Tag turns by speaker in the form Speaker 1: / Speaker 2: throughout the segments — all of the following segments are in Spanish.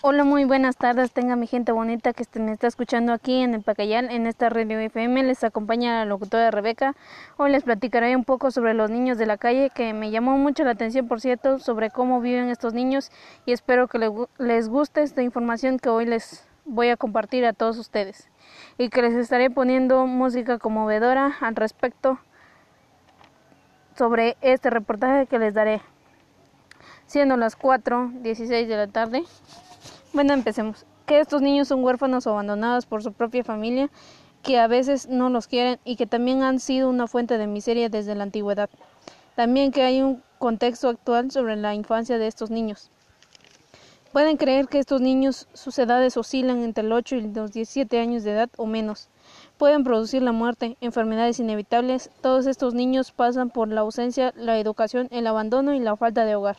Speaker 1: Hola, muy buenas tardes. Tenga mi gente bonita que me está escuchando aquí en el Pacayal, en esta radio FM. Les acompaña la locutora Rebeca. Hoy les platicaré un poco sobre los niños de la calle, que me llamó mucho la atención, por cierto, sobre cómo viven estos niños y espero que les guste esta información que hoy les voy a compartir a todos ustedes y que les estaré poniendo música conmovedora al respecto sobre este reportaje que les daré. Siendo las 4.16 de la tarde. Bueno, empecemos. Que estos niños son huérfanos o abandonados por su propia familia, que a veces no los quieren y que también han sido una fuente de miseria desde la antigüedad. También que hay un contexto actual sobre la infancia de estos niños. Pueden creer que estos niños sus edades oscilan entre los 8 y los 17 años de edad o menos. Pueden producir la muerte, enfermedades inevitables. Todos estos niños pasan por la ausencia, la educación, el abandono y la falta de hogar.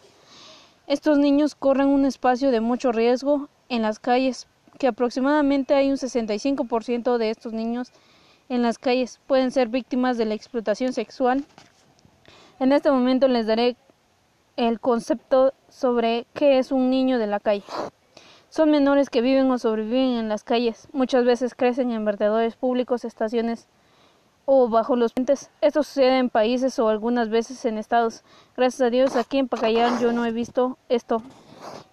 Speaker 1: Estos niños corren un espacio de mucho riesgo en las calles, que aproximadamente hay un 65% de estos niños en las calles pueden ser víctimas de la explotación sexual. En este momento les daré el concepto sobre qué es un niño de la calle. Son menores que viven o sobreviven en las calles. Muchas veces crecen en vertedores públicos, estaciones o bajo los puentes. Esto sucede en países o algunas veces en estados. Gracias a Dios aquí en Pacayán yo no he visto esto,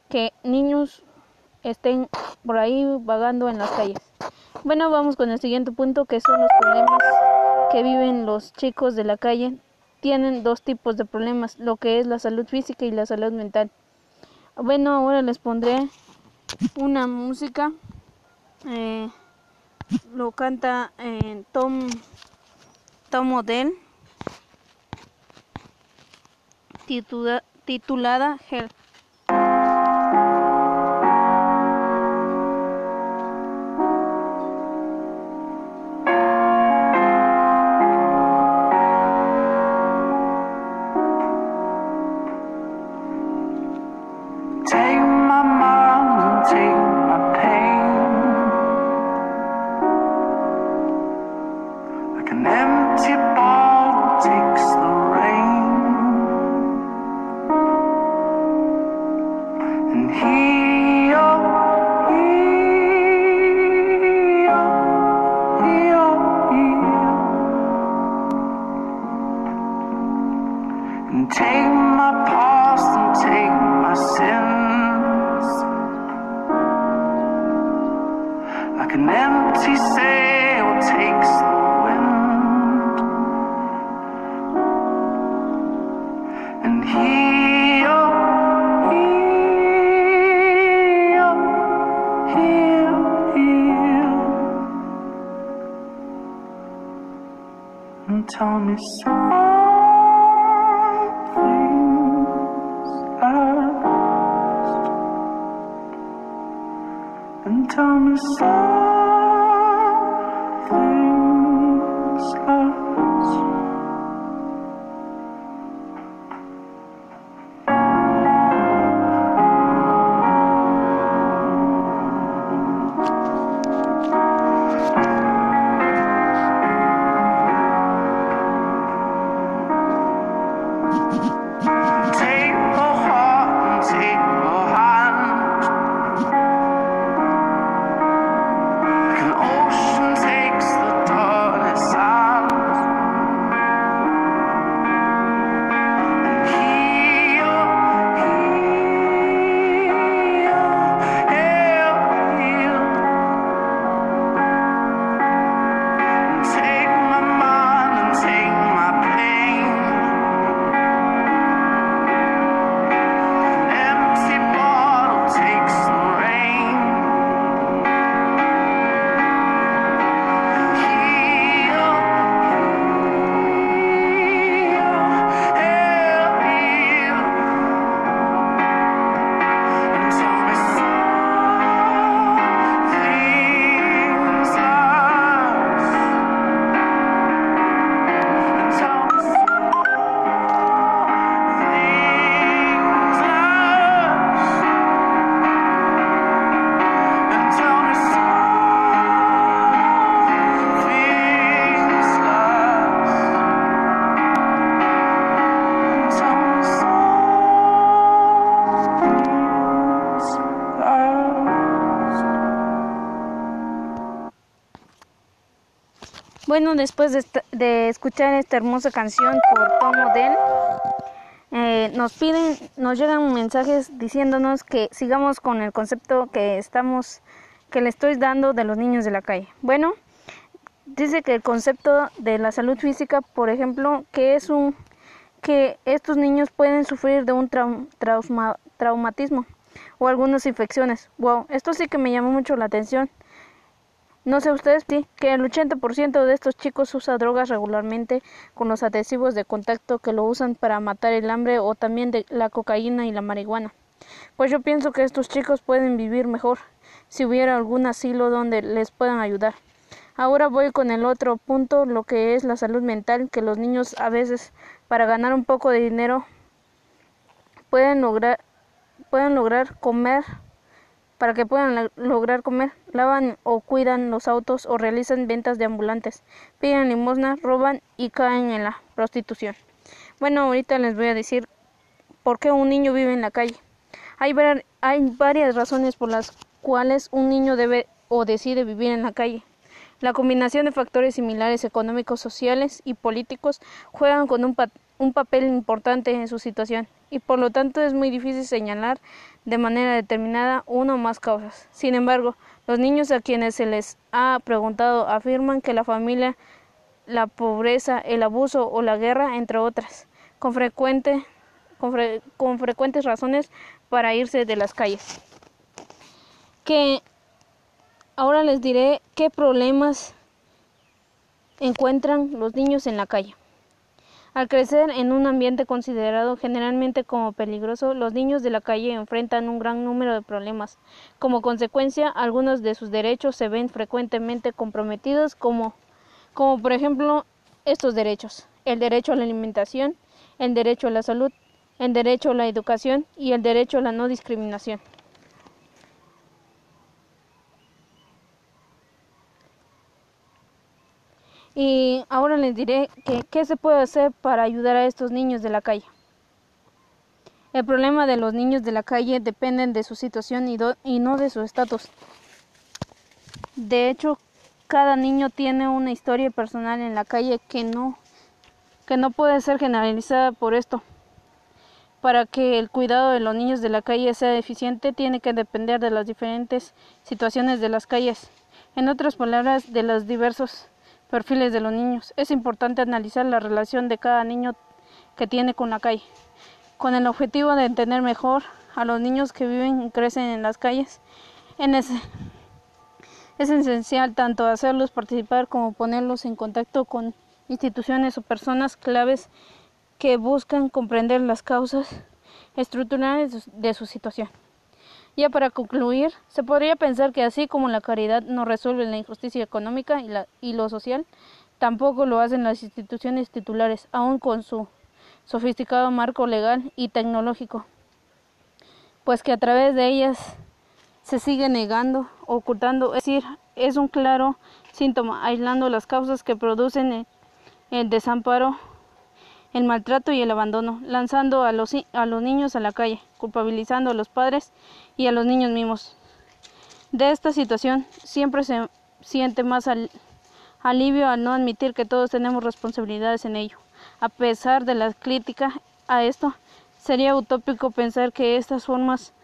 Speaker 1: que niños estén por ahí vagando en las calles. Bueno, vamos con el siguiente punto que son los problemas que viven los chicos de la calle. Tienen dos tipos de problemas, lo que es la salud física y la salud mental. Bueno, ahora les pondré una música. Eh, lo canta eh, Tom model titulada Help.
Speaker 2: And take my past and take my sins. Like an empty sail takes the wind. And heal, heal, heal, heal. And tell me so. I'm a so
Speaker 1: Bueno, después de, esta- de escuchar esta hermosa canción por Tom Odell, eh, nos piden, nos llegan mensajes diciéndonos que sigamos con el concepto que estamos, que le estoy dando de los niños de la calle. Bueno, dice que el concepto de la salud física, por ejemplo, que es un que estos niños pueden sufrir de un trau- trauma- traumatismo o algunas infecciones. Wow, esto sí que me llamó mucho la atención. No sé ustedes, sí, que el 80% de estos chicos usa drogas regularmente con los adhesivos de contacto que lo usan para matar el hambre o también de la cocaína y la marihuana. Pues yo pienso que estos chicos pueden vivir mejor si hubiera algún asilo donde les puedan ayudar. Ahora voy con el otro punto, lo que es la salud mental, que los niños a veces para ganar un poco de dinero pueden lograr pueden lograr comer para que puedan lograr comer, lavan o cuidan los autos o realizan ventas de ambulantes, piden limosna, roban y caen en la prostitución. Bueno, ahorita les voy a decir por qué un niño vive en la calle. Hay, hay varias razones por las cuales un niño debe o decide vivir en la calle. La combinación de factores similares económicos, sociales y políticos juegan con un, pa- un papel importante en su situación y por lo tanto es muy difícil señalar de manera determinada una o más causas. Sin embargo, los niños a quienes se les ha preguntado afirman que la familia, la pobreza, el abuso o la guerra, entre otras, con, frecuente, con, fre- con frecuentes razones para irse de las calles. Que ahora les diré qué problemas encuentran los niños en la calle. Al crecer en un ambiente considerado generalmente como peligroso, los niños de la calle enfrentan un gran número de problemas. Como consecuencia, algunos de sus derechos se ven frecuentemente comprometidos, como, como por ejemplo estos derechos: el derecho a la alimentación, el derecho a la salud, el derecho a la educación y el derecho a la no discriminación. Y ahora les diré qué se puede hacer para ayudar a estos niños de la calle. El problema de los niños de la calle dependen de su situación y, y no de su estatus. De hecho, cada niño tiene una historia personal en la calle que no, que no puede ser generalizada por esto. Para que el cuidado de los niños de la calle sea eficiente, tiene que depender de las diferentes situaciones de las calles. En otras palabras, de los diversos perfiles de los niños. Es importante analizar la relación de cada niño que tiene con la calle, con el objetivo de entender mejor a los niños que viven y crecen en las calles. Es esencial tanto hacerlos participar como ponerlos en contacto con instituciones o personas claves que buscan comprender las causas estructurales de su situación. Ya para concluir, se podría pensar que así como la caridad no resuelve la injusticia económica y, lo social, tampoco lo hacen las instituciones titulares, aun con su sofisticado marco legal y tecnológico, pues que a través de ellas se sigue negando, ocultando, es decir, es un claro síntoma, aislando las causas que producen el desamparo, el maltrato y el abandono, lanzando a los, a los niños a la calle, culpabilizando a los padres y a los niños mismos. De esta situación siempre se siente más al- alivio al no admitir que todos tenemos responsabilidades en ello. A pesar de la crítica a esto, sería utópico pensar que estas formas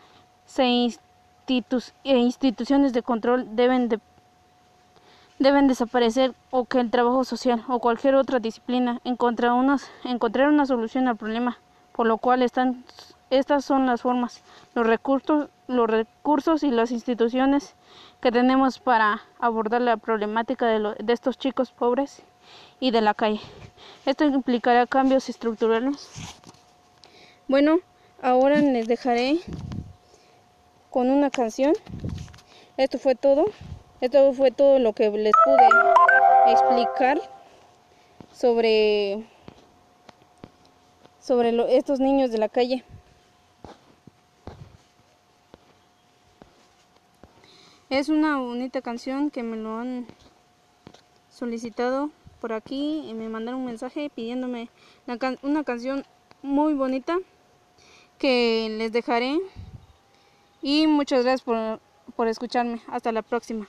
Speaker 1: e instituciones de control deben de deben desaparecer o que el trabajo social o cualquier otra disciplina encontrar una, encontrar una solución al problema, por lo cual están, estas son las formas, los recursos, los recursos y las instituciones que tenemos para abordar la problemática de, de estos chicos pobres y de la calle. Esto implicará cambios estructurales. Bueno, ahora les dejaré con una canción. Esto fue todo. Esto fue todo lo que les pude explicar sobre sobre estos niños de la calle. Es una bonita canción que me lo han solicitado por aquí y me mandaron un mensaje pidiéndome can- una canción muy bonita que les dejaré y muchas gracias por, por escucharme. Hasta la próxima.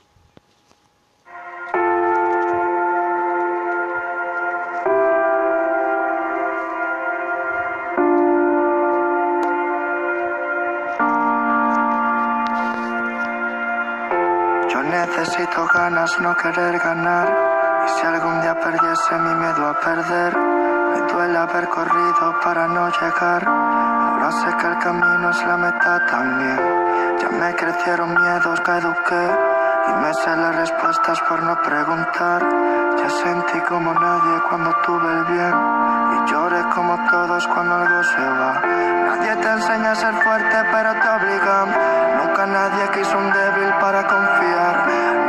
Speaker 3: Yo necesito ganas, no querer ganar. Y si algún día perdiese mi miedo a perder, me duele haber corrido para no llegar. Ahora sé que el camino es la meta también. Ya me crecieron miedos que eduqué. Y me sé las respuestas por no preguntar. Ya sentí como nadie cuando tuve el bien. Y lloré como todos cuando algo se va. Nadie te enseña a ser fuerte, pero te obligan. Nunca nadie quiso un débil para confiar.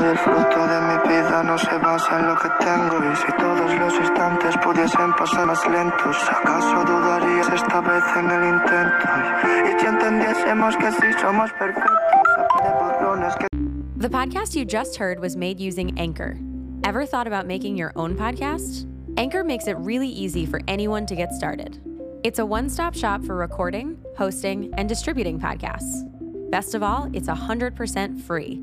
Speaker 3: De mi vida no se basa en lo que tengo y si todos los instantes pudiesen pasar más lentos, ¿acaso dudarías esta vez en el intento? Y, si entendiésemos que sí somos perfectos,
Speaker 4: The podcast you just heard was made using Anchor. Ever thought about making your own podcast? Anchor makes it really easy for anyone to get started. It's a one stop shop for recording, hosting, and distributing podcasts. Best of all, it's 100% free.